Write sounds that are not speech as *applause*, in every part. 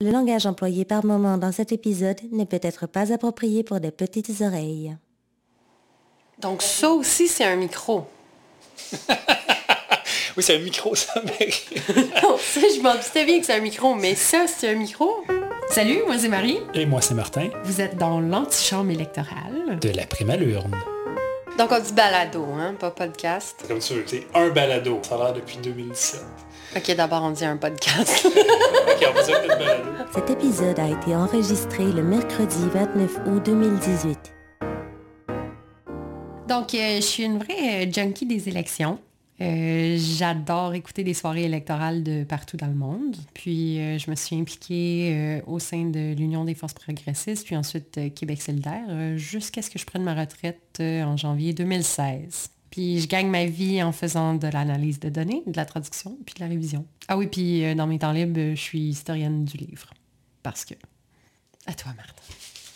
Le langage employé par moment dans cet épisode n'est peut-être pas approprié pour des petites oreilles. Donc ça aussi, c'est un micro. *laughs* oui, c'est un micro, ça, mec. *laughs* non, ça, je m'en doutais bien que c'est un micro, mais ça, c'est un micro. Salut, moi c'est Marie. Et moi c'est Martin. Vous êtes dans l'antichambre électorale. De la prime à l'urne. Donc on dit balado, hein, pas podcast. C'est comme ça, c'est un balado. Ça a l'air depuis 2017. Ok, d'abord on dit un podcast. *laughs* ok, on va dire balado. Cet épisode a été enregistré le mercredi 29 août 2018. Donc, euh, je suis une vraie euh, junkie des élections. Euh, j'adore écouter des soirées électorales de partout dans le monde. Puis je me suis impliquée au sein de l'Union des forces progressistes, puis ensuite Québec solidaire, jusqu'à ce que je prenne ma retraite en janvier 2016. Puis je gagne ma vie en faisant de l'analyse de données, de la traduction, puis de la révision. Ah oui, puis dans mes temps libres, je suis historienne du livre. Parce que... À toi, Marthe.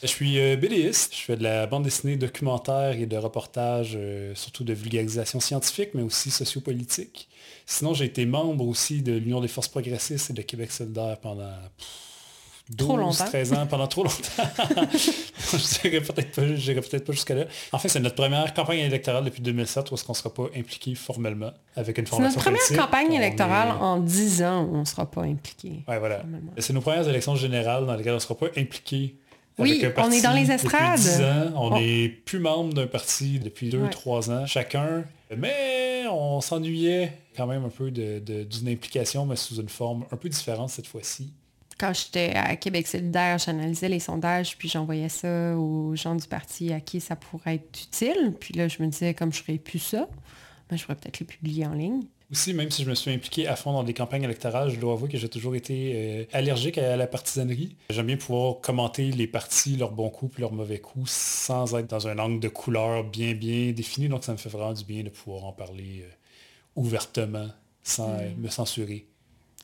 Je suis euh, je fais de la bande dessinée documentaire et de reportage, euh, surtout de vulgarisation scientifique, mais aussi sociopolitique. Sinon, j'ai été membre aussi de l'Union des forces progressistes et de Québec solidaire pendant 12, 13 ans, pendant trop longtemps. *laughs* je dirais peut-être pas, peut pas jusqu'à là. En fait, c'est notre première campagne électorale depuis 2007 où est-ce qu'on ne sera pas impliqué formellement avec une formation C'est notre première campagne électorale en 10 ans où on ne sera pas impliqué. Ouais, voilà. C'est nos premières élections générales dans lesquelles on ne sera pas impliqué oui, on est dans les estrades. on n'est plus membre d'un parti depuis 2-3 ans chacun. Mais on s'ennuyait quand même un peu d'une implication, mais sous une forme un peu différente cette fois-ci. Quand j'étais à Québec solidaire, j'analysais les sondages, puis j'envoyais ça aux gens du parti à qui ça pourrait être utile. Puis là, je me disais, comme je ferais plus ça, ben, je pourrais peut-être les publier en ligne. Aussi, même si je me suis impliqué à fond dans des campagnes électorales, je dois avouer que j'ai toujours été euh, allergique à la partisanerie. J'aime bien pouvoir commenter les partis, leurs bons coups et leurs mauvais coups, sans être dans un angle de couleur bien, bien défini. Donc, ça me fait vraiment du bien de pouvoir en parler euh, ouvertement, sans mm. me censurer.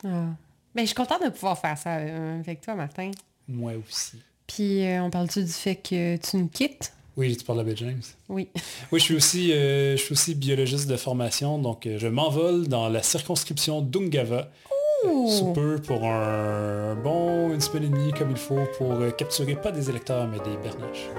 Ah. Ben, je suis contente de pouvoir faire ça euh, avec toi, Martin. Moi aussi. Puis, on parle-tu du fait que tu nous quittes? Oui, tu parles de James. Oui. *laughs* Oui, je suis aussi, euh, je suis aussi biologiste de formation, donc euh, je m'envole dans la circonscription d'Ungava. Sous peu pour un bon une semaine et demie comme il faut pour euh, capturer pas des électeurs mais des bernaches.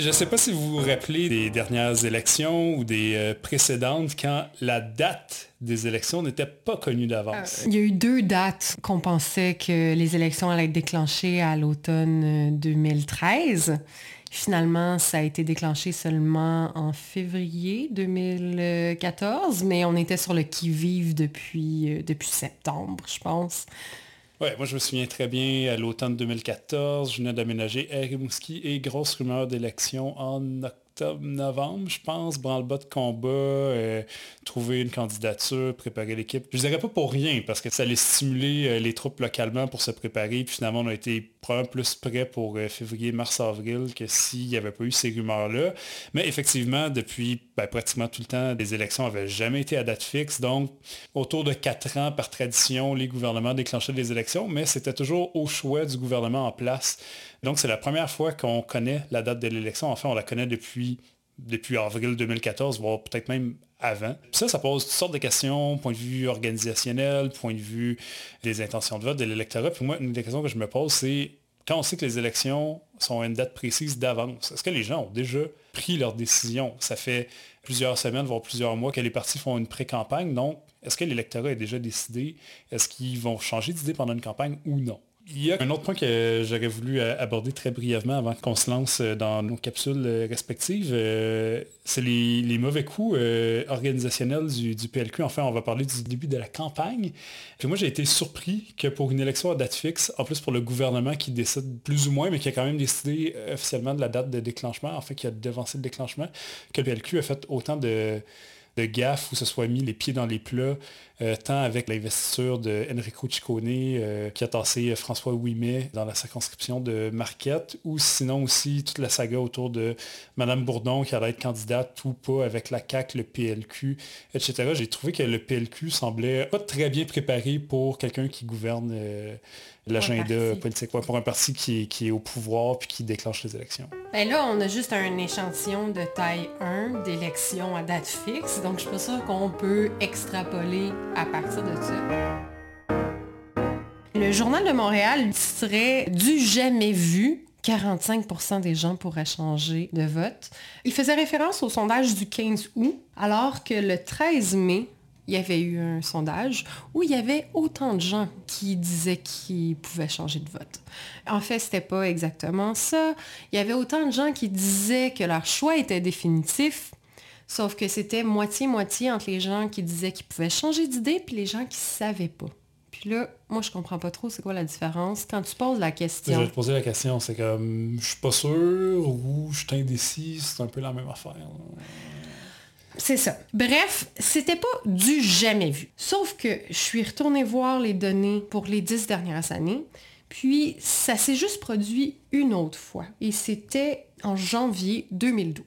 Je ne sais pas si vous vous rappelez des dernières élections ou des euh, précédentes quand la date des élections n'était pas connue d'avance. Euh, il y a eu deux dates qu'on pensait que les élections allaient être déclenchées à l'automne 2013. Euh, Finalement, ça a été déclenché seulement en février 2014, mais on était sur le qui-vive depuis, depuis septembre, je pense. Ouais, moi je me souviens très bien à l'automne 2014, je venais d'aménager à Rimouski et grosse rumeur d'élection en novembre, je pense, branle-bas de combat, euh, trouver une candidature, préparer l'équipe. Je dirais pas pour rien, parce que ça allait stimuler euh, les troupes localement pour se préparer, puis finalement on a été probablement plus prêt pour euh, février, mars, avril que s'il n'y avait pas eu ces rumeurs-là. Mais effectivement, depuis ben, pratiquement tout le temps, les élections n'avaient jamais été à date fixe, donc autour de quatre ans par tradition, les gouvernements déclenchaient des élections, mais c'était toujours au choix du gouvernement en place. Donc, c'est la première fois qu'on connaît la date de l'élection. Enfin, on la connaît depuis, depuis avril 2014, voire peut-être même avant. Ça, ça pose toutes sortes de questions, point de vue organisationnel, point de vue des intentions de vote de l'électorat. Puis moi, une des questions que je me pose, c'est quand on sait que les élections sont à une date précise d'avance, est-ce que les gens ont déjà pris leur décision? Ça fait plusieurs semaines, voire plusieurs mois que les partis font une pré-campagne. Donc, est-ce que l'électorat est déjà décidé? Est-ce qu'ils vont changer d'idée pendant une campagne ou non? Il y a un autre point que j'aurais voulu euh, aborder très brièvement avant qu'on se lance euh, dans nos capsules euh, respectives. C'est les, mauvais coups organisationnels du, PLQ. Enfin, on va parler du début de la campagne. Moi, j'ai été surpris que pour une élection à date fixe, en plus pour le gouvernement qui décide plus ou moins, mais qui a quand même décidé officiellement de la date de déclenchement, en fait, qui a devancé le déclenchement, que le PLQ a fait autant de de gaffe où se soit mis les pieds dans les plats, euh, tant avec l'investiture de Enrico Ciccone euh, qui a tassé François Ouimet dans la circonscription de Marquette, ou sinon aussi toute la saga autour de Mme Bourdon qui allait être candidate ou pas avec la CAC, le PLQ, etc. J'ai trouvé que le PLQ semblait pas très bien préparé pour quelqu'un qui gouverne euh, l'agenda politique, pour un parti qui est, au pouvoir puis qui déclenche les élections. Ben là, on a juste un échantillon de taille 1 d'élections à date fixe, donc je suis pas sûre qu'on peut extrapoler à partir de ça. Le Journal de Montréal serait du jamais vu 45% des gens pourraient changer de vote. Il faisait référence au sondage du 15 août, alors que le 13 mai, il y avait eu un sondage où il y avait autant de gens qui disaient qu'ils pouvaient changer de vote. En fait, c'était pas exactement ça. Il y avait autant de gens qui disaient que leur choix était définitif, sauf que c'était moitié-moitié entre les gens qui disaient qu'ils pouvaient changer d'idée puis les gens qui ne savaient pas. Puis là, moi, je comprends pas trop c'est quoi la différence. Quand tu poses la question... Je vais te poser la question, c'est comme, je suis pas sûr ou je suis indécis, c'est un peu la même affaire. C'est ça. Bref, c'était pas du jamais vu. Sauf que je suis retournée voir les données pour les dix dernières années, puis ça s'est juste produit une autre fois. Et c'était en janvier 2012.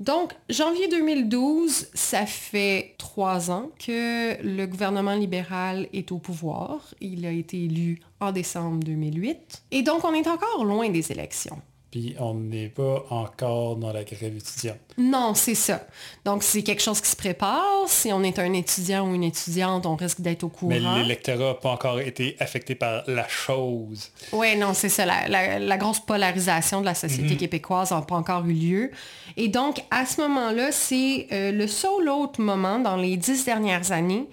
Donc, janvier 2012, ça fait trois ans que le gouvernement libéral est au pouvoir. Il a été élu en décembre 2008. Et donc, on est encore loin des élections puis on n'est pas encore dans la grève étudiante. Non, c'est ça. Donc, c'est quelque chose qui se prépare. Si on est un étudiant ou une étudiante, on risque d'être au courant. Mais l'électorat n'a pas encore été affecté par la chose. Oui, non, c'est ça. La, grosse polarisation de la société mhm. québécoise n'a pas encore eu lieu. Et donc, à ce moment-là, c'est euh, le seul autre moment dans les dix dernières années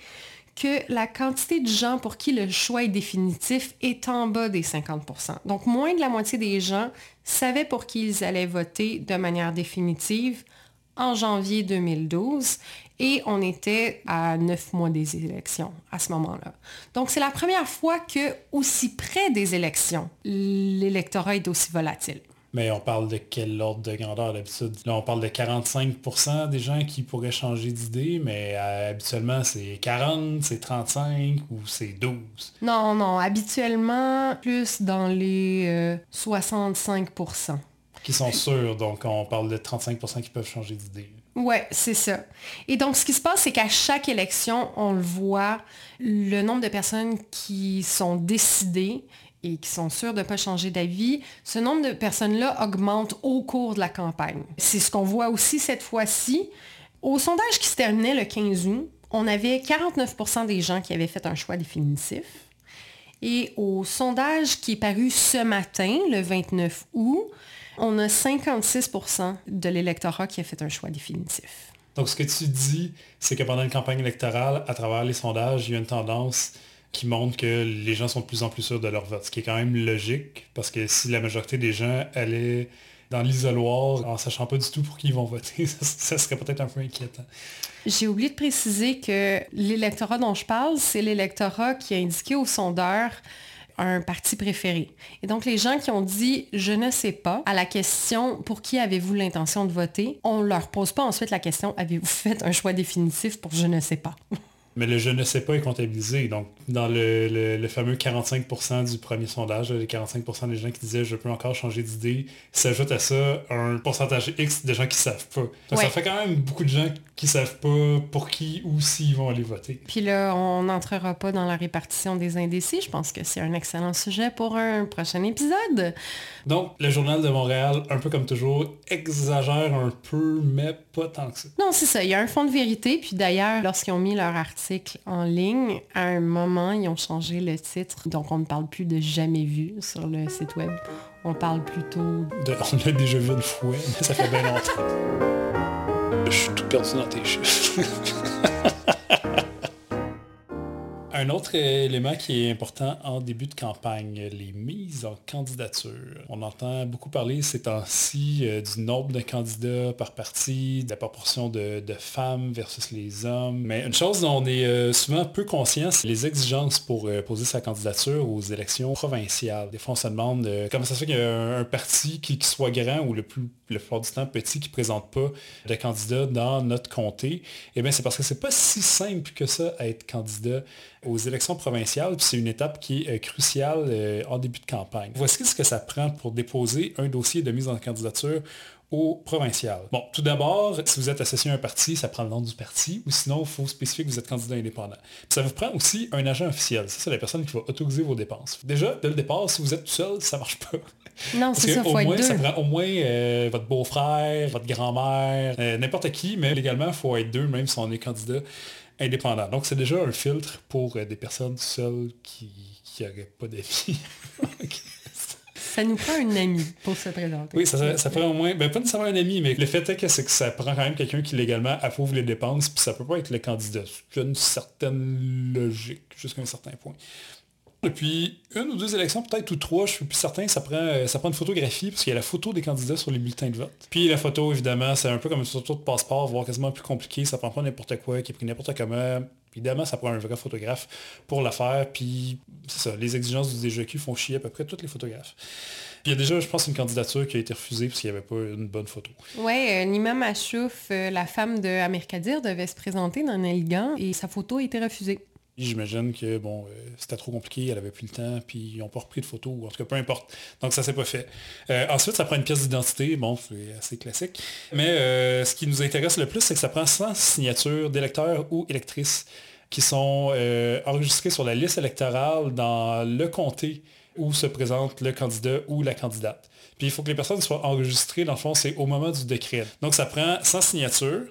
que la quantité de gens pour qui le choix est définitif est en bas des 50% Donc, moins de la moitié des gens savaient pour qui ils allaient voter de manière définitive en janvier 2012 et on était à neuf mois des élections à ce moment-là. Donc, c'est la première fois que, aussi près des élections, l'électorat est aussi volatile. Mais on parle de quel ordre de grandeur d'habitude? Là, on parle de 45% des gens qui pourraient changer d'idée, mais euh, habituellement, c'est 40, c'est 35 ou c'est 12. Non, non, habituellement, plus dans les 65% euh, Qui sont sûrs, donc on parle de 35% qui peuvent changer d'idée. Oui, c'est ça. Et donc, ce qui se passe, c'est qu'à chaque élection, on le voit, le nombre de personnes qui sont décidées et qui sont sûrs de ne pas changer d'avis, ce nombre de personnes-là augmente au cours de la campagne. C'est ce qu'on voit aussi cette fois-ci. Au sondage qui se terminait le 15 août, on avait 49% des gens qui avaient fait un choix définitif. Et au sondage qui est paru ce matin, le 29 août, on a 56% de l'électorat qui a fait un choix définitif. Donc ce que tu dis, c'est que pendant une campagne électorale, à travers les sondages, il y a une tendance qui montre que les gens sont de plus en plus sûrs de leur vote, ce qui est quand même logique, parce que si la majorité des gens allaient dans l'isoloir en sachant pas du tout pour qui ils vont voter, *laughs* ça, serait peut-être un peu inquiétant. J'ai oublié de préciser que l'électorat dont je parle, c'est l'électorat qui a indiqué au sondeur un parti préféré. Et donc, les gens qui ont dit « je ne sais pas » à la question « pour qui avez-vous l'intention de voter ?», on ne leur pose pas ensuite la question « avez-vous fait un choix définitif pour je ne sais pas ?» *laughs* Mais le je ne sais pas est comptabilisé. Donc, dans le, fameux 45% du premier sondage, les 45% des gens qui disaient je peux encore changer d'idée, s'ajoute à ça un pourcentage X de gens qui savent pas. Donc, ça fait quand même beaucoup de gens qui savent pas pour qui ou s'ils vont aller voter. Puis là, on n'entrera pas dans la répartition des indécis. Je pense que c'est un excellent sujet pour un prochain épisode. Donc, le journal de Montréal, un peu comme toujours, exagère un peu, mais pas tant que ça. Non, c'est ça. Il y a un fond de vérité. Puis d'ailleurs, lorsqu'ils ont mis leur article en ligne. À un moment, ils ont changé le titre. Donc, on ne parle plus de jamais vu sur le site web. On parle plutôt... De, on l'a déjà vu une fois, mais ça fait bien longtemps. Je suis tout perdu dans tes chiffres. *laughs* Un autre élément qui est important en début de campagne, les mises en candidature. On entend beaucoup parler ces temps-ci euh, du nombre de candidats par parti, de la proportion de, femmes versus les hommes. Mais une chose dont on est euh, souvent peu conscient, c'est les exigences pour euh, poser sa candidature aux élections provinciales. Des fois, on se demande comment ça se fait qu'il y a un, parti qui, soit grand ou le plus le du temps petit qui ne présente pas de candidats dans notre comté. Eh bien, c'est parce que c'est pas si simple que ça à être candidat aux élections provinciales, puis c'est une étape qui est euh, cruciale euh, en début de campagne. Voici ce que ça prend pour déposer un dossier de mise en candidature au provincial. Bon, tout d'abord, si vous êtes associé à un parti, ça prend le nom du parti, ou sinon, il faut spécifier que vous êtes candidat indépendant. ça vous prend aussi un agent officiel. Ça, c'est la personne qui va autoriser vos dépenses. Déjà, dès le départ, si vous êtes tout seul, ça marche pas. Non, c'est ça, faut au moins, ça prend au moins euh, votre beau-frère, votre grand-mère, n'importe qui, mais légalement, il faut être deux, même si on est candidat indépendant. Donc, c'est déjà un filtre pour euh, des personnes seules qui n'auraient pas d'avis. Ça nous prend un ami pour se présenter. Oui, ça, ça prend au moins, ben, pas nécessairement un ami, mais le fait est que, c'est que ça prend quand même quelqu'un qui légalement approuve les dépenses, puis ça peut pas être le candidat. C'est une certaine logique, jusqu'à un certain point. Depuis une ou deux élections, peut-être, ou trois, je suis plus certain, ça prend, euh, ça prend une photographie, parce qu'il y a la photo des candidats sur les bulletins de vote. Puis la photo, évidemment, c'est un peu comme une photo de passeport, voire quasiment plus compliqué, ça prend pas n'importe quoi, qui est pris n'importe comment. Évidemment, ça prend un vrai photographe pour le faire, puis c'est ça, les exigences du DGQ font chier à peu près tous les photographes. Puis il y a déjà, je pense, une candidature qui a été refusée parce qu'il n'y avait pas une bonne photo. Oui, euh, Nima Machouf, euh, la femme de Amerkadir, devait se présenter dans Nelgan et sa photo a été refusée. J'imagine que bon, euh, c'était trop compliqué, elle avait plus le temps, puis ils n'ont pas repris de photos, en tout cas peu importe. Donc ça s'est pas fait. Euh, ensuite, ça prend une pièce d'identité, bon, c'est assez classique. Mais euh, ce qui nous intéresse le plus, c'est que ça prend 100 signatures d'électeurs ou électrices qui sont enregistrées sur la liste électorale dans le comté où se présente le candidat ou la candidate. Puis il faut que les personnes soient enregistrées, dans le fond, c'est au moment du décret. Donc ça prend 100 signatures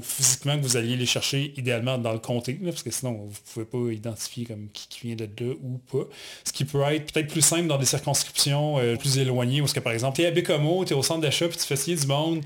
faut physiquement que vous alliez les chercher idéalement dans le comté, parce que sinon, vous ne pouvez pas identifier comme qui, vient de là ou pas. Ce qui peut être peut-être plus simple dans des circonscriptions euh, plus éloignées, où que par exemple, tu es à Bécomo, tu es au centre d'achat, puis tu fais signer du monde.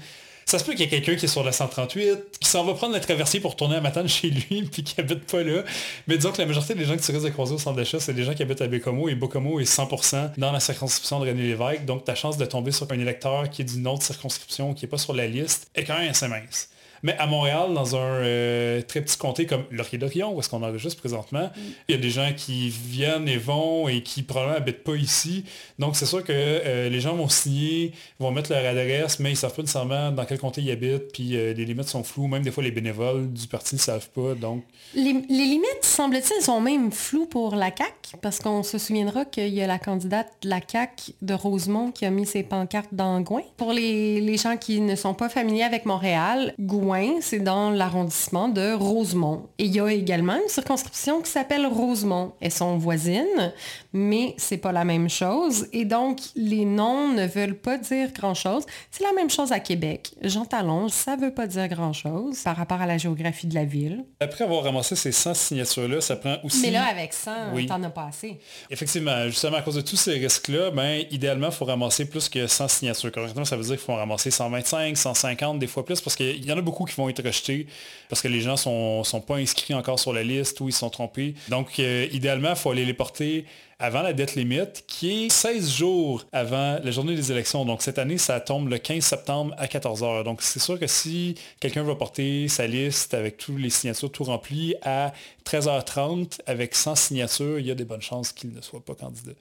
Ça se peut qu'il y ait quelqu'un qui est sur la 138, qui s'en va prendre la traversée pour tourner à Matane *laughs* chez lui, puis qui habite pas là. Mais disons que la majorité des gens qui se risquent de croiser au centre d'achat, c'est des gens qui habitent à Bécomo, et Bécomo est 100% dans la circonscription de René Lévesque. Donc ta chance de tomber sur un électeur qui est d'une autre circonscription, qui n'est pas sur la liste, est quand même assez mince. Mais à Montréal, dans un euh, très petit comté comme Laurier-Dorion, où est-ce qu'on enregistre présentement, mm. il y a des gens qui viennent et vont et qui probablement n'habitent pas ici. Donc c'est sûr que euh, les gens vont signer, vont mettre leur adresse, mais ils ne savent pas nécessairement dans quel comté ils habitent, puis euh, les limites sont floues. Même des fois, les bénévoles du parti ne savent pas. Donc... Les, limites, semble-t-il, sont même floues pour la CAC, parce qu'on se souviendra qu'il y a la candidate de la CAC de Rosemont qui a mis ses pancartes dans Gouin. Pour les, les gens qui ne sont pas familiers avec Montréal, Gouin c'est dans l'arrondissement de Rosemont. Et il y a également une circonscription qui s'appelle Rosemont. Elles sont voisines, mais c'est pas la même chose. Et donc, les noms ne veulent pas dire grand-chose. C'est la même chose à Québec. Jean Talon, ça veut pas dire grand-chose par rapport à la géographie de la ville. Après avoir ramassé ces 100 signatures-là, ça prend aussi... Mais là, avec 100, oui. t'en as pas assez. Effectivement, justement, à cause de tous ces risques-là, ben, idéalement, il faut ramasser plus que 100 signatures. Correctement, ça veut dire qu'il faut en ramasser 125, 150, des fois plus, parce qu'il y en a beaucoup qui vont être rejetés parce que les gens sont, sont pas inscrits encore sur la liste ou ils sont trompés. Donc, euh, idéalement, il faut aller les porter avant la dette limite, qui est 16 jours avant la journée des élections. Donc cette année, ça tombe le 15 septembre à 14h. Donc c'est sûr que si quelqu'un va porter sa liste avec toutes les signatures tout remplies à 13h30 avec 100 signatures, il y a des bonnes chances qu'il ne soit pas candidat.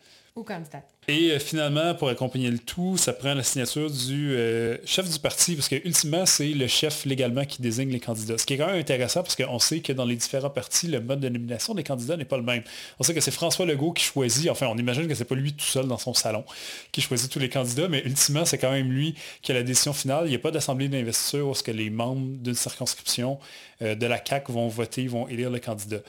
Et euh, finalement, pour accompagner le tout, ça prend la signature du euh, chef du parti, parce que ultimement, c'est le chef légalement qui désigne les candidats. Ce qui est quand même intéressant, parce qu'on sait que dans les différents partis, le mode de nomination des candidats n'est pas le même. On sait que c'est François Legault qui choisit, enfin, on imagine que c'est pas lui tout seul dans son salon qui choisit tous les candidats, mais ultimement, c'est quand même lui qui a la décision finale. Il n'y a pas d'assemblée d'investiture où ce que les membres d'une circonscription euh, de la CAC vont voter, vont élire le candidat.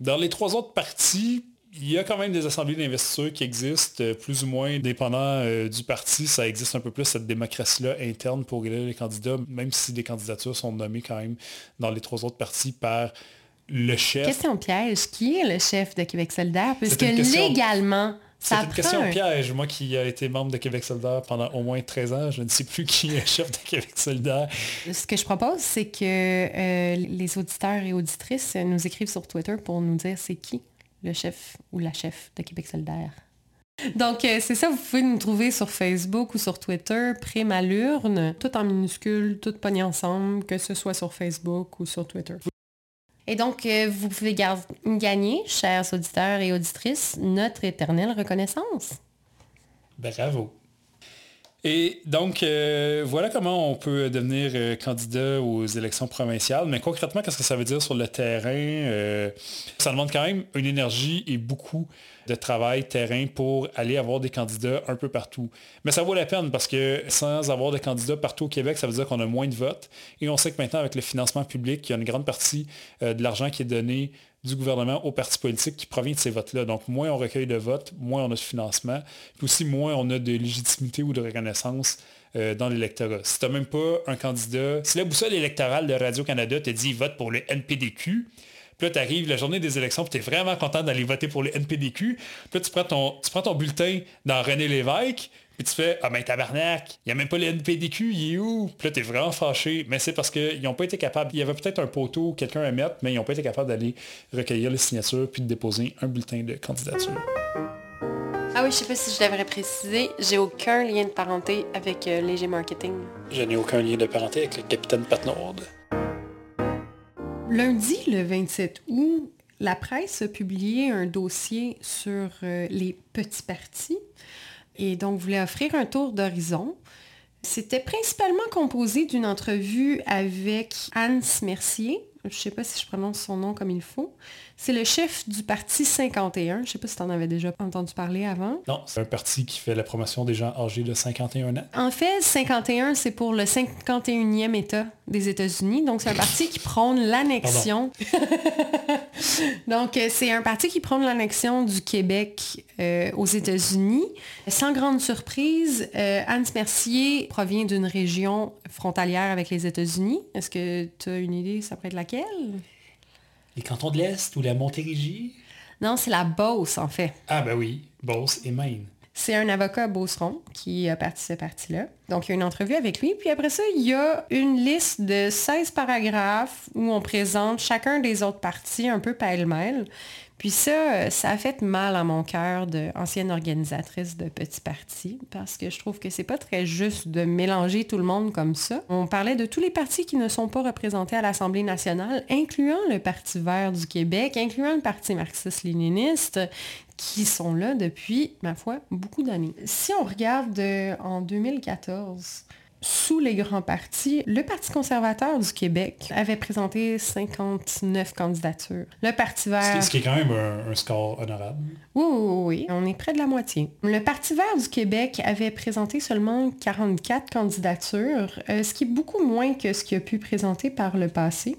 Dans les trois autres partis, il y a quand même des assemblées d'investisseurs qui existent, euh, plus ou moins dépendant euh, du parti. Ça existe un peu plus cette démocratie-là interne pour élire les candidats, même si des candidatures sont nommées quand même dans les trois autres partis par le chef. Question piège, qui est le chef de Québec solidaire? Puisque légalement, c'est une question piège. Moi qui ai été membre de Québec solidaire pendant au moins 13 ans, je ne sais plus qui est le chef de Québec solidaire. Ce que je propose, c'est que euh, les auditeurs et auditrices nous écrivent sur Twitter pour nous dire c'est qui le chef ou la chef de Québec solidaire. Donc, euh, c'est ça, vous pouvez nous trouver sur Facebook ou sur Twitter, Prime tout en minuscules, tout pogné ensemble, que ce soit sur Facebook ou sur Twitter. Et donc, euh, vous pouvez gagner, chers auditeurs et auditrices, notre éternelle reconnaissance. Bravo. Et donc, euh, voilà comment on peut devenir euh, candidat aux élections provinciales. Mais concrètement, qu'est-ce que ça veut dire sur le terrain? Euh, Ça demande quand même une énergie et beaucoup de travail terrain pour aller avoir des candidats un peu partout. Mais ça vaut la peine parce que sans avoir de candidats partout au Québec, ça veut dire qu'on a moins de votes. Et on sait que maintenant, avec le financement public, il y a une grande partie de l'argent qui est donné du gouvernement aux partis politiques qui provient de ces votes-là. Donc, moins on recueille de votes, moins on a de financement, puis aussi moins on a de légitimité ou de reconnaissance euh, dans l'électorat. Si tu n'as même pas un candidat, si la boussole électorale de Radio-Canada te dit vote pour le NPDQ, Puis là, tu arrives la journée des élections, puis tu es vraiment content d'aller voter pour le NPDQ. Puis là, tu prends ton, tu prends ton bulletin dans René Lévesque, puis tu fais, ah ben tabarnak, il n'y a même pas le NPDQ, il est où? Puis là, t'es vraiment fâché. Mais c'est parce qu'ils n'ont pas été capables, il y avait peut-être un poteau, quelqu'un à mettre, mais ils n'ont pas été capables d'aller recueillir les signatures puis de déposer un bulletin de candidature. Ah oui, je sais pas si je devrais préciser, j'ai aucun lien de parenté avec euh, Léger Marketing. Je n'ai aucun lien de parenté avec le capitaine Patnord. Lundi, le 27 août, la presse a publié un dossier sur euh, les petits partis et donc voulait offrir un tour d'horizon. C'était principalement composé d'une entrevue avec Hans Mercier, je ne sais pas si je prononce son nom comme il faut. C'est le chef du parti 51. Je ne sais pas si tu en avais déjà entendu parler avant. Non, c'est un parti qui fait la promotion des gens âgés de 51 ans. En fait, 51, c'est pour le 51e État des États-Unis. Donc, c'est un parti qui prône l'annexion. *laughs* Donc, euh, c'est un parti qui prône l'annexion du Québec euh, aux États-Unis. Sans grande surprise, euh, Hans Mercier provient d'une région frontalière avec les États-Unis. Est-ce que tu as une idée, ça pourrait être laquelle? Les cantons de l'Est ou la Montérégie? Non, c'est la Beauce, en fait. Ah ben oui, Beauce et Maine. C'est un avocat beauceron qui a parti ce parti-là. Donc, il y a une entrevue avec lui. Puis après ça, il y a une liste de 16 paragraphes où on présente chacun des autres partis un peu pêle-mêle. Puis ça, ça a fait mal à mon cœur d'ancienne organisatrice de petits partis parce que je trouve que c'est pas très juste de mélanger tout le monde comme ça. On parlait de tous les partis qui ne sont pas représentés à l'Assemblée nationale, incluant le Parti vert du Québec, incluant le Parti marxiste-léniniste, qui sont là depuis, ma foi, beaucoup d'années. Si on regarde euh, en 2014, sous les grands partis, le Parti conservateur du Québec avait présenté 59 candidatures. Le Parti vert... Ce qui est quand même un, score honorable. Oui, oui, oui, on est près de la moitié. Le Parti vert du Québec avait présenté seulement 44 candidatures, euh, ce qui est beaucoup moins que ce qu'il a pu présenter par le passé.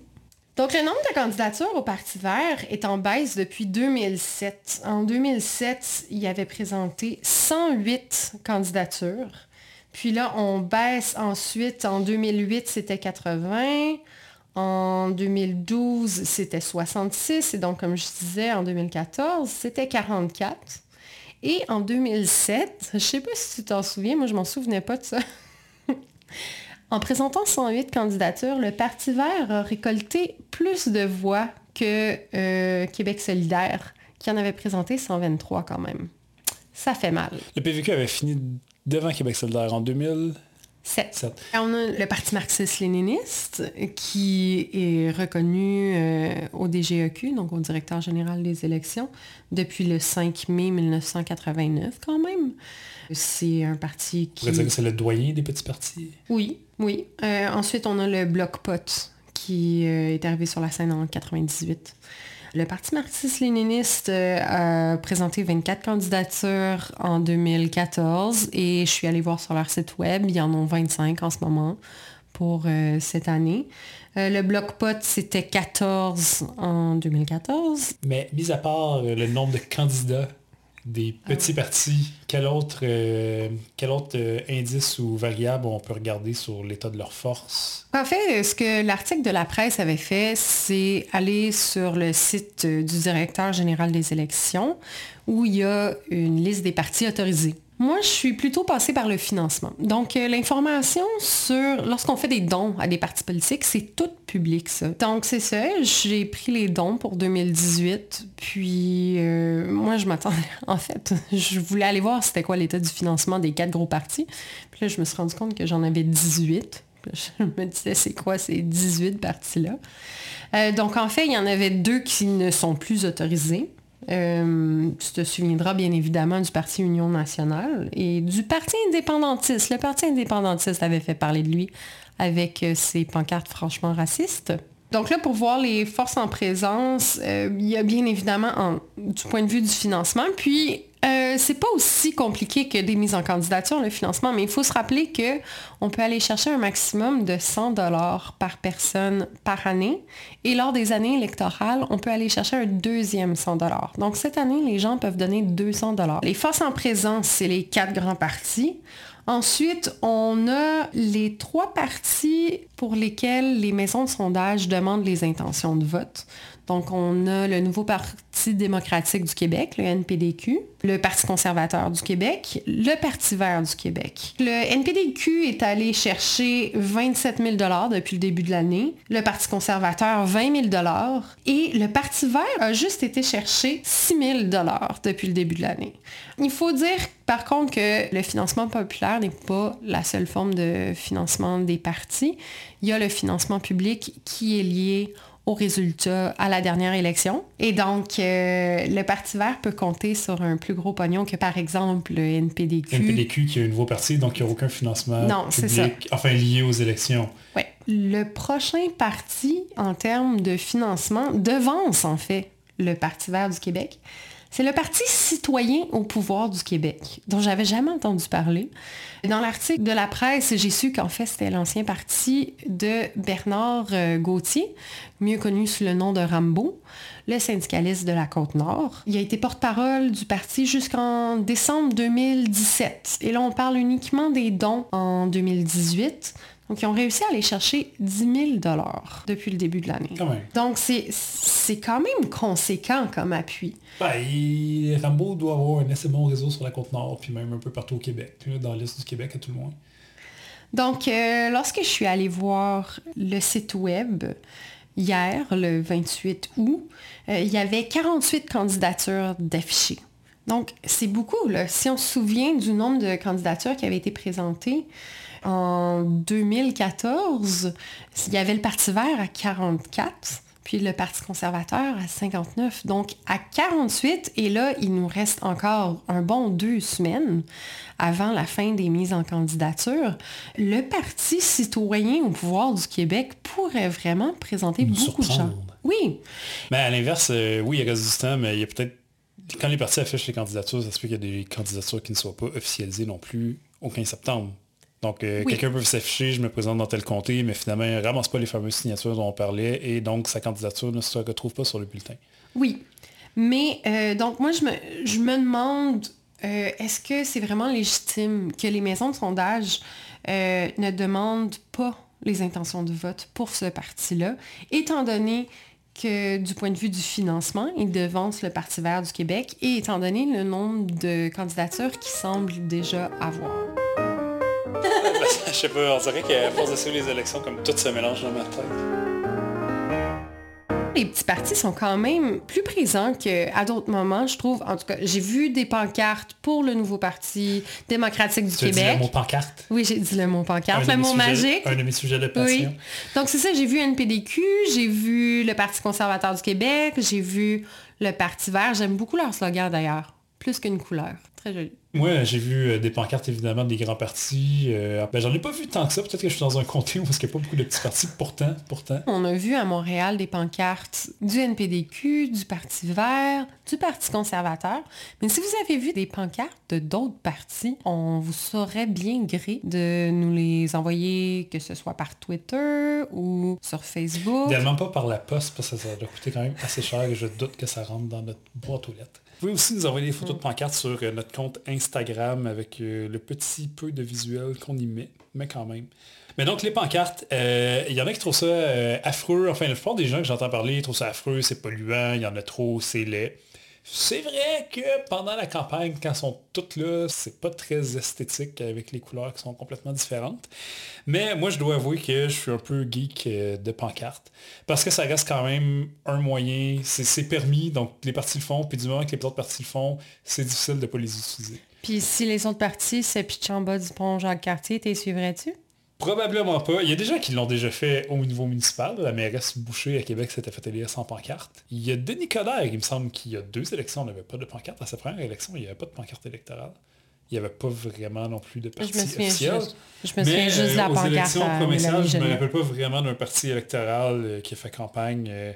Donc, le nombre de candidatures au Parti vert est en baisse depuis 2007. En 2007, il avait présenté 108 candidatures. Puis là, on baisse ensuite. En 2008, c'était 80. En 2012, c'était 66. Et donc, comme je disais, en 2014, c'était 44. Et en 2007, je ne sais pas si tu t'en souviens, moi je m'en souvenais pas de ça. *laughs* en présentant 108 candidatures, le Parti vert a récolté plus de voix que euh, Québec solidaire, qui en avait présenté 123 quand même. Ça fait mal. Le PVQ avait fini devant Québec solidaire en 2007. On a le Parti marxiste-léniniste qui est reconnu euh, au DGEQ, donc au directeur général des élections, depuis le 5 mai 1989 quand même. C'est un parti qui... On pourrait dire que c'est le doyen des petits partis. Oui, oui. Euh, ensuite, on a le Bloc Pot qui euh, est arrivé sur la scène en 1998. Le Parti marxiste-léniniste euh, a présenté 24 candidatures en 2014 et je suis allée voir sur leur site web, il y en a 25 en ce moment pour euh, cette année. Euh, le bloc pot, c'était 14 en 2014. Mais mis à part le nombre de candidats des petits partis, quel autre, euh, quel autre euh, indice ou variable on peut regarder sur l'état de leur force? En fait, ce que l'article de la presse avait fait, c'est aller sur le site du directeur général des élections où il y a une liste des partis autorisés. Moi, je suis plutôt passée par le financement. Donc, euh, l'information sur lorsqu'on fait des dons à des partis politiques, c'est tout public, ça. Donc, c'est ça. J'ai pris les dons pour 2018. Puis, euh, moi, je m'attendais. *laughs* En fait, je voulais aller voir c'était quoi l'état du financement des quatre gros partis. Puis là, je me suis rendu compte que j'en avais 18. je me disais, c'est quoi ces 18 partis-là? Euh, donc, en fait, il y en avait deux qui ne sont plus autorisés. Euh, tu te souviendras bien évidemment du Parti Union nationale et du Parti indépendantiste. Le Parti indépendantiste avait fait parler de lui avec euh, ses pancartes franchement racistes. Donc là, pour voir les forces en présence, euh, il y a bien évidemment du point de vue du financement, puis euh, c'est pas aussi compliqué que des mises en candidature, le financement, mais il faut se rappeler qu'on peut aller chercher un maximum de 100 dollars par personne par année. Et lors des années électorales, on peut aller chercher un deuxième 100 dollars. Donc cette année, les gens peuvent donner 200 dollars. Les forces en présence, c'est les quatre grands partis. Ensuite, on a les trois partis pour lesquels les maisons de sondage demandent les intentions de vote. Donc, on a le nouveau Parti démocratique du Québec, le NPDQ, le Parti conservateur du Québec, le Parti vert du Québec. Le NPDQ est allé chercher 27 000 depuis le début de l'année, le Parti conservateur 20 000 et le Parti vert a juste été chercher 6 000 depuis le début de l'année. Il faut dire par contre que le financement populaire n'est pas la seule forme de financement des partis. Il y a le financement public qui est lié aux résultats à la dernière élection. Et donc, euh, le Parti vert peut compter sur un plus gros pognon que, par exemple, le NPDQ. NPDQ qui est un nouveau parti, donc il n'y a aucun financement non, public, enfin lié aux élections. Oui. Le prochain parti, en termes de financement, devance en fait le Parti vert du Québec. C'est le Parti citoyen au pouvoir du Québec, dont j'avais jamais entendu parler. Dans l'article de la presse, j'ai su qu'en fait, c'était l'ancien parti de Bernard euh, Gauthier, mieux connu sous le nom de Rambo, le syndicaliste de la Côte-Nord. Il a été porte-parole du parti jusqu'en décembre 2017. Et là, on parle uniquement des dons en 2018. Donc, ils ont réussi à aller chercher 10 000 depuis le début de l'année. Donc, c'est quand même conséquent comme appui. Ben, Rambo doit avoir un assez bon réseau sur la Côte-Nord, puis même un peu partout au Québec, dans l'Est du Québec à tout le moins. Donc, euh, lorsque je suis allée voir le site web hier, le 28 août, euh, il y avait 48 candidatures d'affichés. Donc, c'est beaucoup. Là. Si on se souvient du nombre de candidatures qui avaient été présentées, en 2014, il y avait le Parti vert à 44, puis le Parti conservateur à 59. Donc à 48, et là, il nous reste encore un bon deux semaines avant la fin des mises en candidature. Le Parti citoyen au pouvoir du Québec pourrait vraiment présenter beaucoup de gens. Oui. Mais à l'inverse, euh, oui, il reste du temps, mais il y a peut-être quand les partis affichent les candidatures, ça se peut qu'il y a des candidatures qui ne soient pas officialisées non plus au 15 septembre. Donc, euh, quelqu'un peut s'afficher, je me présente dans tel comté, mais finalement, il ne ramasse pas les fameuses signatures dont on parlait et donc sa candidature ne se retrouve pas sur le bulletin. Oui. Mais euh, donc, moi, je me, je me demande, euh, est-ce que c'est vraiment légitime que les maisons de sondage ne demandent pas les intentions de vote pour ce parti-là, étant donné que du point de vue du financement, il devance le Parti vert du Québec et étant donné le nombre de candidatures qu'il semble déjà avoir? *laughs* Je sais pas, on dirait qu'à force de suivre les élections, comme tout se mélange dans ma tête. Les petits partis sont quand même plus présents qu'à d'autres moments, je trouve. En tout cas, j'ai vu des pancartes pour le nouveau parti démocratique du Québec. As dit le mot pancarte? Oui, j'ai dit le mot pancarte, le mot magique. Un de mes sujets de passion. Oui. Donc c'est ça, j'ai vu NPDQ, j'ai vu le Parti conservateur du Québec, j'ai vu le Parti vert. J'aime beaucoup leur slogan d'ailleurs, plus qu'une couleur. Très joli. Moi, j'ai vu euh, des pancartes, évidemment, des grands partis. Euh, ben, j'en ai pas vu tant que ça. Peut-être que je suis dans un comté où il n'y a pas beaucoup de petits partis. Pourtant, pourtant. On a vu à Montréal des pancartes du NPDQ, du Parti vert, du Parti conservateur. Mais si vous avez vu des pancartes de d'autres partis, on vous saurait bien gré de nous les envoyer, que ce soit par Twitter ou sur Facebook. Idéalement pas par la poste, parce que ça doit coûter quand même assez cher et je doute que ça rentre dans notre boîte aux lettres. Vous pouvez aussi nous envoyer des photos de pancartes sur euh, notre compte Instagram avec euh, le petit peu de visuel qu'on y met, mais quand même. Mais donc les pancartes, euh, il y en a qui trouvent ça affreux. Enfin, la plupart des gens que j'entends parler trouvent ça affreux, c'est polluant, il y en a trop, c'est laid. C'est vrai que pendant la campagne, quand elles sont toutes là, c'est pas très esthétique avec les couleurs qui sont complètement différentes. Mais moi, je dois avouer que je suis un peu geek euh, de pancarte. Parce que ça reste quand même un moyen, c'est permis, donc les partis le font, puis du moment que les autres partis le font, c'est difficile de ne pas les utiliser. Puis si les autres partis se pitchent en bas du pont Jacques-Cartier, t'es suivrais-tu? Probablement pas. Il y a des gens qui l'ont déjà fait au niveau municipal. La mairesse Boucher à Québec s'était fait élire sans pancarte. Il y a Denis Coderre, il me semble qu'il y a deux élections, n'avait pas de pancarte. À sa première élection, il n'y avait pas de pancarte électorale. Il n'y avait pas vraiment non plus de parti officiel. Juste, je me souviens juste de la pancarte. Aux élections provinciales, je ne me rappelle pas vraiment d'un parti électoral euh, qui a fait campagne. Euh,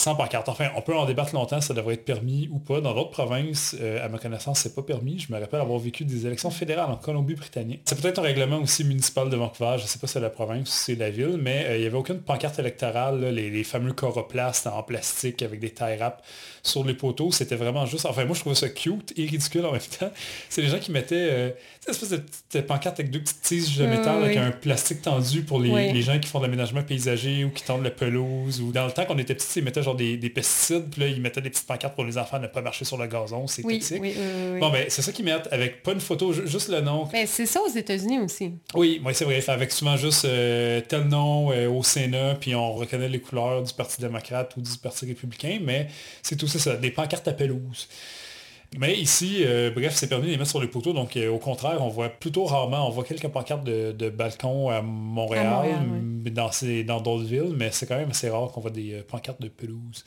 sans pancarte. Enfin, on peut en débattre longtemps, ça devrait être permis ou pas. Dans d'autres provinces, euh, à ma connaissance, c'est pas permis. Je me rappelle avoir vécu des élections fédérales en Colombie-Britannique. C'est peut-être un règlement aussi municipal de Vancouver, je sais pas si c'est la province ou si c'est la ville, mais euh, il n'y avait aucune pancarte électorale, les, fameux coroplasts en plastique avec des tie wraps sur les poteaux. C'était vraiment juste. Enfin, moi, je trouvais ça cute et ridicule en même temps. *laughs* C'est les gens qui mettaient euh, une espèce de petite pancarte avec deux petites tiges de métal avec un plastique tendu pour les, les gens qui font de l'aménagement paysager ou qui tendent la pelouse. Ou dans le temps qu'on était petits, ils mettaient genre des, pesticides, puis là, ils mettaient des petites pancartes pour les enfants ne pas marcher sur le gazon, c'est toxique. bon, ben, c'est ça qu'ils mettent avec pas une photo, juste le nom. Ben, c'est ça aux États-Unis aussi. Oui, moi c'est vrai. Avec souvent juste euh, tel nom euh, au Sénat, puis on reconnaît les couleurs du Parti démocrate ou du Parti républicain, mais c'est tout ça, des pancartes à pelouse. Mais ici, euh, bref, c'est permis de les mettre sur les poteaux. Donc, au contraire, on voit plutôt rarement, on voit quelques pancartes de, de balcons à Montréal, dans, d'autres villes, mais c'est quand même assez rare qu'on voit des pancartes de pelouse.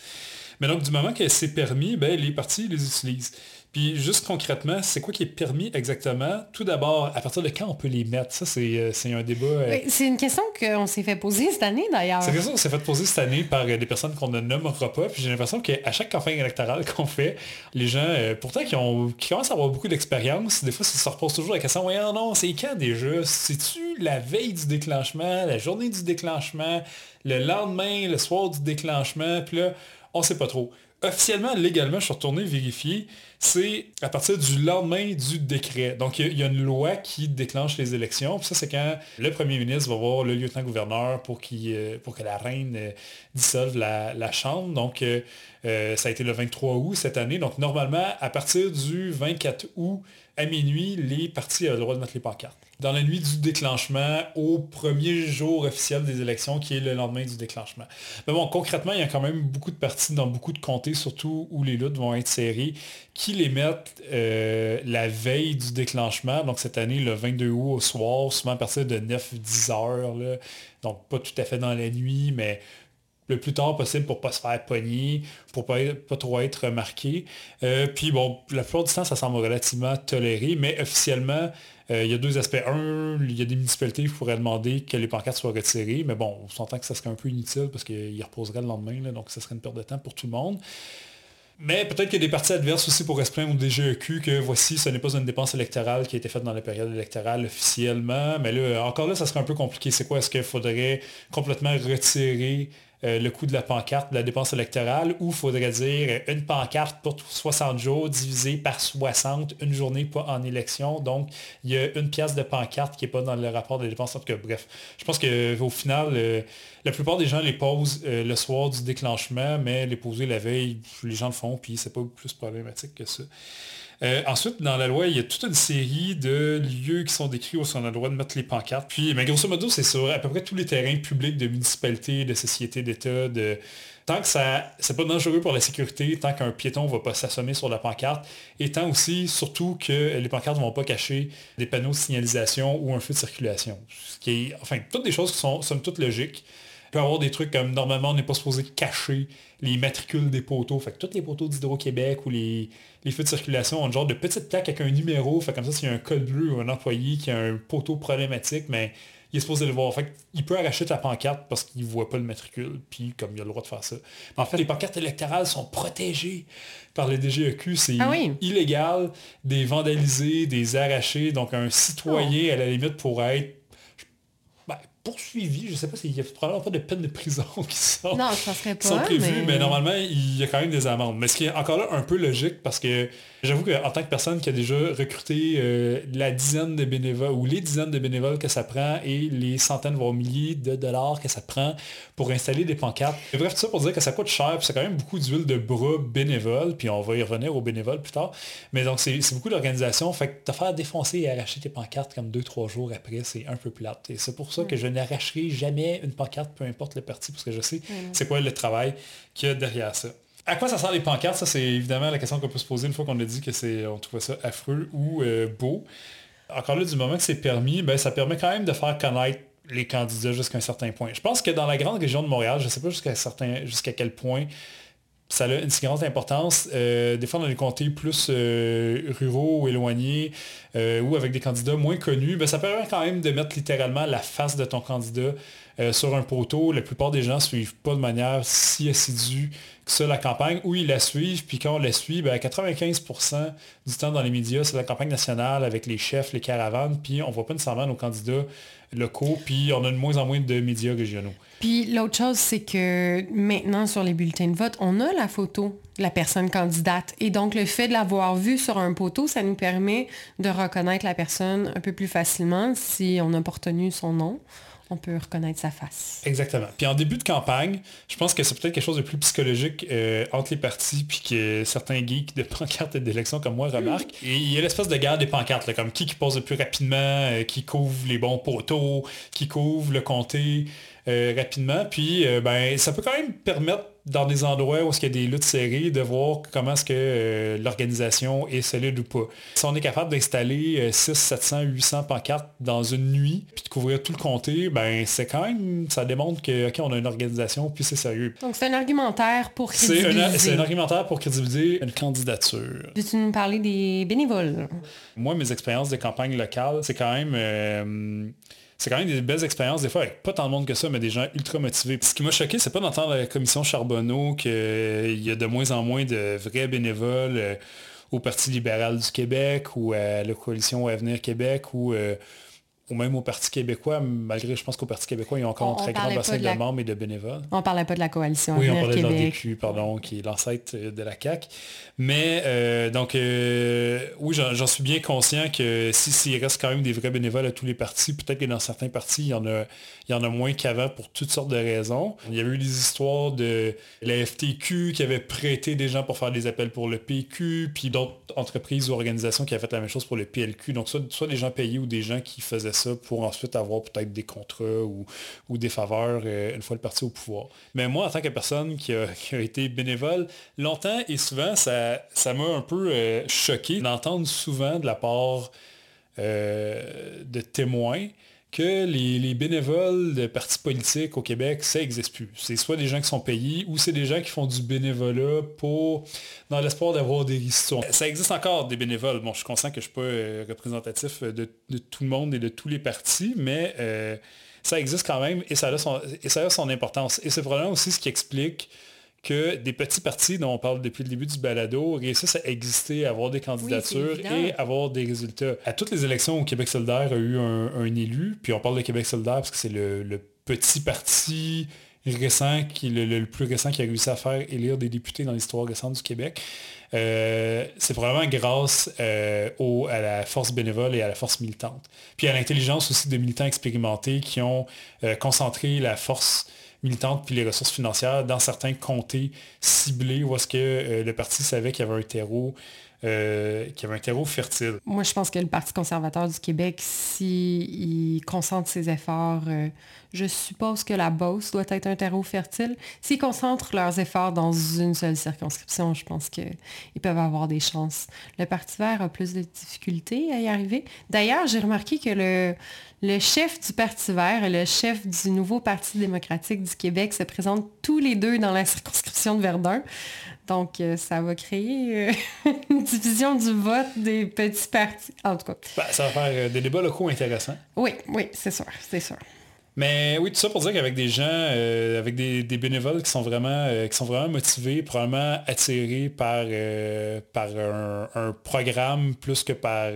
Mais donc, du moment que c'est permis, ben, les partis les utilisent. Puis juste concrètement, c'est quoi qui est permis exactement? Tout d'abord, à partir de quand on peut les mettre? Ça, c'est, euh, un débat. Euh, c'est une question qu'on s'est fait poser cette année d'ailleurs. C'est une question qu'on s'est fait poser cette année par euh, des personnes qu'on ne nommera pas. Puis j'ai l'impression qu'à chaque campagne électorale qu'on fait, les gens, pourtant qui, ont, qui commencent à avoir beaucoup d'expérience, des fois, ça se repose toujours la question, voyons non, c'est quand déjà? C'est-tu la veille du déclenchement, la journée du déclenchement, le lendemain, le soir du déclenchement? Puis là, on ne sait pas trop officiellement, légalement, je suis retourné vérifier, c'est à partir du lendemain du décret. Donc, il y, a une loi qui déclenche les élections. Puis ça, c'est quand le premier ministre va voir le lieutenant-gouverneur pour, euh, pour que la reine euh, dissolve la, Chambre. Donc, euh, ça a été le 23 août cette année. Donc, normalement, à partir du 24 août à minuit, les partis ont le droit de mettre les pancartes dans la nuit du déclenchement au premier jour officiel des élections, qui est le lendemain du déclenchement. Mais bon, concrètement, il y a quand même beaucoup de partis dans beaucoup de comtés, surtout où les luttes vont être serrées, les mettent euh, la veille du déclenchement, donc cette année, le 22 août au soir, souvent à partir de 9-10 heures, donc pas tout à fait dans la nuit, mais le plus tard possible pour pas se faire pogner, pour pas, pas trop être remarqué. Euh, puis bon, la plupart du temps, ça semble relativement toléré, mais officiellement, euh, il y a deux aspects. Un, il y a des municipalités qui pourraient demander que les pancartes soient retirées, mais bon, on s'entend que ça serait un peu inutile parce qu'ils reposeraient le lendemain, donc ça serait une perte de temps pour tout le monde. Mais peut-être qu'il y a des partis adverses aussi pour plaindre au DGEQ que voici, ce n'est pas une dépense électorale qui a été faite dans la période électorale officiellement. Mais là, encore là, ça serait un peu compliqué. C'est quoi? Est-ce qu'il faudrait complètement retirer euh, le coût de la pancarte, de la dépense électorale, ou faudrait dire une pancarte pour 60 jours divisé par 60, une journée pas en élection. Donc, il y a une pièce de pancarte qui n'est pas dans le rapport de dépenses. En tout cas, bref, je pense qu'au final, euh, la plupart des gens les posent euh, le soir du déclenchement, mais les poser la veille, les gens le font, puis c'est pas plus problématique que ça. Euh, ensuite, dans la loi, il y a toute une série de lieux qui sont décrits où on a le droit de mettre les pancartes. Puis, mais grosso modo, c'est sur à peu près tous les terrains publics de municipalités, de sociétés d'État, de... Tant que ça c'est pas dangereux pour la sécurité, tant qu'un piéton ne va pas s'assommer sur la pancarte, et tant aussi, surtout, que les pancartes ne vont pas cacher des panneaux de signalisation ou un feu de circulation. Ce qui est, enfin, toutes des choses qui sont somme toute logiques peut avoir des trucs comme normalement on n'est pas supposé cacher les matricules des poteaux. Fait que tous les poteaux d'Hydro-Québec ou les, feux de circulation ont genre de petite plaque avec un numéro. Fait comme ça, s'il y a un code bleu ou un employé qui a un poteau problématique, mais il est supposé le voir. Fait il peut arracher ta pancarte parce qu'il ne voit pas le matricule, puis comme il a le droit de faire ça. Mais en fait, les pancartes électorales sont protégées par le DGEQ. C'est ah illégal des vandaliser, des arracher. Donc un citoyen, oh. à la limite, pourrait être poursuivi. Je ne sais pas s'il n'y a probablement pas de peine de prison *laughs* qui sont, non, ça serait pas, sont prévues, mais... normalement, il y a quand même des amendes. Mais ce qui est encore là un peu logique parce que j'avoue qu'en tant que personne qui a déjà recruté euh, la dizaine de bénévoles ou les dizaines de bénévoles que ça prend et les centaines voire milliers de dollars que ça prend pour installer des pancartes. Et bref, tout ça pour dire que ça coûte cher, puis c'est quand même beaucoup d'huile de bras bénévoles, puis on va y revenir aux bénévoles plus tard. Mais donc c'est beaucoup d'organisation. Fait que te faire défoncer et arracher tes pancartes comme deux, trois jours après, c'est un peu plate. Et c'est pour ça que je n'arracherai jamais une pancarte, peu importe le parti, parce que je sais c'est quoi le travail qu'il y a derrière ça. À quoi ça sert les pancartes? Ça, c'est évidemment la question qu'on peut se poser une fois qu'on a dit que c'est on trouvait ça affreux ou euh, beau. Encore là, du moment que c'est permis, ben, ça permet quand même de faire connaître les candidats jusqu'à un certain point. Je pense que dans la grande région de Montréal, je ne sais pas jusqu'à jusqu'à quel point ça a une si grande importance. Euh, des fois, dans les comtés plus euh, ruraux ou éloignés, euh, ou avec des candidats moins connus, ben, ça permet quand même de mettre littéralement la face de ton candidat sur un poteau. La plupart des gens ne suivent pas de manière si assidue que ça la campagne, ou ils la suivent, puis quand on la suit, ben, 95% du temps dans les médias, c'est la campagne nationale avec les chefs, les caravanes, puis on ne voit pas nécessairement nos candidats locaux, puis on a de moins en moins de médias régionaux. Puis l'autre chose, c'est que maintenant, sur les bulletins de vote, on a la photo de la personne candidate. Et donc, le fait de l'avoir vue sur un poteau, ça nous permet de reconnaître la personne un peu plus facilement si on n'a pas retenu son nom on peut reconnaître sa face. Exactement. Puis en début de campagne, je pense que c'est peut-être quelque chose de plus psychologique euh, entre les partis, puis que certains geeks de *laughs* pancartes et d'élections comme moi remarquent. Il y a l'espèce de guerre des pancartes, là, comme qui qui pose le plus rapidement, euh, qui couvre les bons poteaux, qui couvre le comté euh, rapidement. Puis ben, ça peut quand même permettre dans des endroits où il y a des luttes serrées, de voir comment est-ce que euh, l'organisation est solide ou pas. Si on est capable d'installer 6, 700, 800 pancartes dans une nuit, puis de couvrir tout le comté, ben c'est quand même, ça démontre que, OK, on a une organisation, puis c'est sérieux. Donc c'est un argumentaire pour crédibiliser. C'est un, argumentaire pour crédibiliser une candidature. Peux-tu nous parler des bénévoles? Moi, mes expériences de campagne locale, c'est quand même... Euh, c'est quand même des belles expériences, des fois avec pas tant de monde que ça, mais des gens ultra motivés. ce qui m'a choqué, c'est pas d'entendre la commission Charbonneau qu'il y a de moins en moins de vrais bénévoles euh, au Parti libéral du Québec ou à la coalition Avenir Québec ou euh, ou même au Parti québécois, malgré, je pense qu'au Parti québécois, il y a encore un très grand bassin de, membres et de bénévoles. On parlait pas de la coalition. Oui, on parlait de l'ADQ, pardon, qui est l'ancêtre de la CAQ. Mais, euh, donc, euh, oui, j'en suis bien conscient que s'il reste quand même des vrais bénévoles à tous les partis, peut-être que dans certains partis, il y en a, il y en a moins qu'avant pour toutes sortes de raisons. Il y avait eu des histoires de la FTQ qui avait prêté des gens pour faire des appels pour le PQ, puis d'autres entreprises ou organisations qui avaient fait la même chose pour le PLQ. Donc, soit, soit des gens payés ou des gens qui faisaient ça pour ensuite avoir peut-être des contrats ou, des faveurs euh, une fois le parti au pouvoir. Mais moi, en tant que personne qui a, été bénévole, longtemps et souvent, ça m'a un peu euh, choqué d'entendre souvent de la part euh, de témoins que les, bénévoles de partis politiques au Québec, ça n'existe plus. C'est soit des gens qui sont payés ou c'est des gens qui font du bénévolat pour dans l'espoir d'avoir des histoires. Ça existe encore des bénévoles. Bon, je suis conscient que je ne suis pas euh, représentatif de, tout le monde et de tous les partis, mais euh, ça existe quand même et ça a son, et ça a son importance. Et c'est probablement aussi ce qui explique que des petits partis dont on parle depuis le début du balado réussissent à exister, à avoir des candidatures et avoir des résultats. À toutes les élections où Québec solidaire a eu un, élu, puis on parle de Québec solidaire parce que c'est le, petit parti récent, qui, le, plus récent qui a réussi à faire élire des députés dans l'histoire récente du Québec. Euh, c'est probablement grâce euh, à la force bénévole et à la force militante. Puis à l'intelligence aussi de militants expérimentés qui ont euh, concentré la force militante puis les ressources financières dans certains comtés ciblés où est-ce que euh, le parti savait qu'il y avait un terreau euh, qui avait un terreau fertile. Moi, je pense que le Parti conservateur du Québec, s'il concentre ses efforts, euh, je suppose que la Beauce doit être un terreau fertile. S'ils concentrent leurs efforts dans une seule circonscription, je pense qu'ils peuvent avoir des chances. Le Parti vert a plus de difficultés à y arriver. D'ailleurs, j'ai remarqué que le, le chef du Parti vert et le chef du nouveau Parti démocratique du Québec se présentent tous les deux dans la circonscription de Verdun. Donc, euh, ça va créer euh, *laughs* une division du vote des petits partis. En tout cas. Ben, ça va faire euh, des débats locaux intéressants. Oui, oui, c'est sûr, c'est sûr. Mais oui, tout ça pour dire qu'avec des gens, avec des, bénévoles qui sont vraiment, qui sont vraiment motivés, probablement attirés par, par un, programme plus que par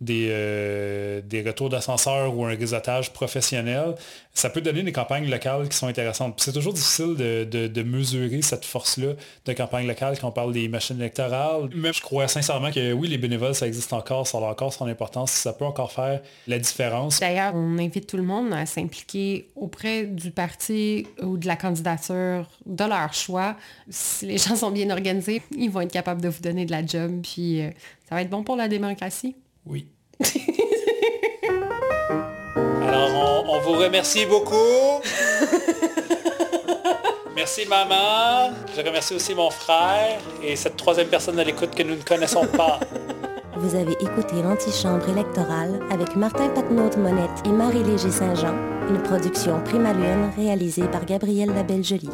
des, euh, des retours d'ascenseur ou un réseautage professionnel, ça peut donner des campagnes locales qui sont intéressantes. c'est toujours difficile de, mesurer cette force-là de campagne locale quand on parle des machines électorales. Mais je crois sincèrement que oui, les bénévoles, ça existe encore, ça a encore son importance, ça peut encore faire la différence. D'ailleurs, on invite tout le monde à s'impliquer auprès du parti ou de la candidature de leur choix. Si les gens sont bien organisés, ils vont être capables de vous donner de la job, puis euh, ça va être bon pour la démocratie. Oui. *laughs* Alors, on, vous remercie beaucoup. *laughs* Merci maman. Je remercie aussi mon frère et cette troisième personne à l'écoute que nous ne connaissons pas. *laughs* Vous avez écouté l'antichambre électorale avec Martin Patnaud Monette et Marie-Léger Saint-Jean, une production Prima Lune réalisée par Gabrielle Labelle-Jolie.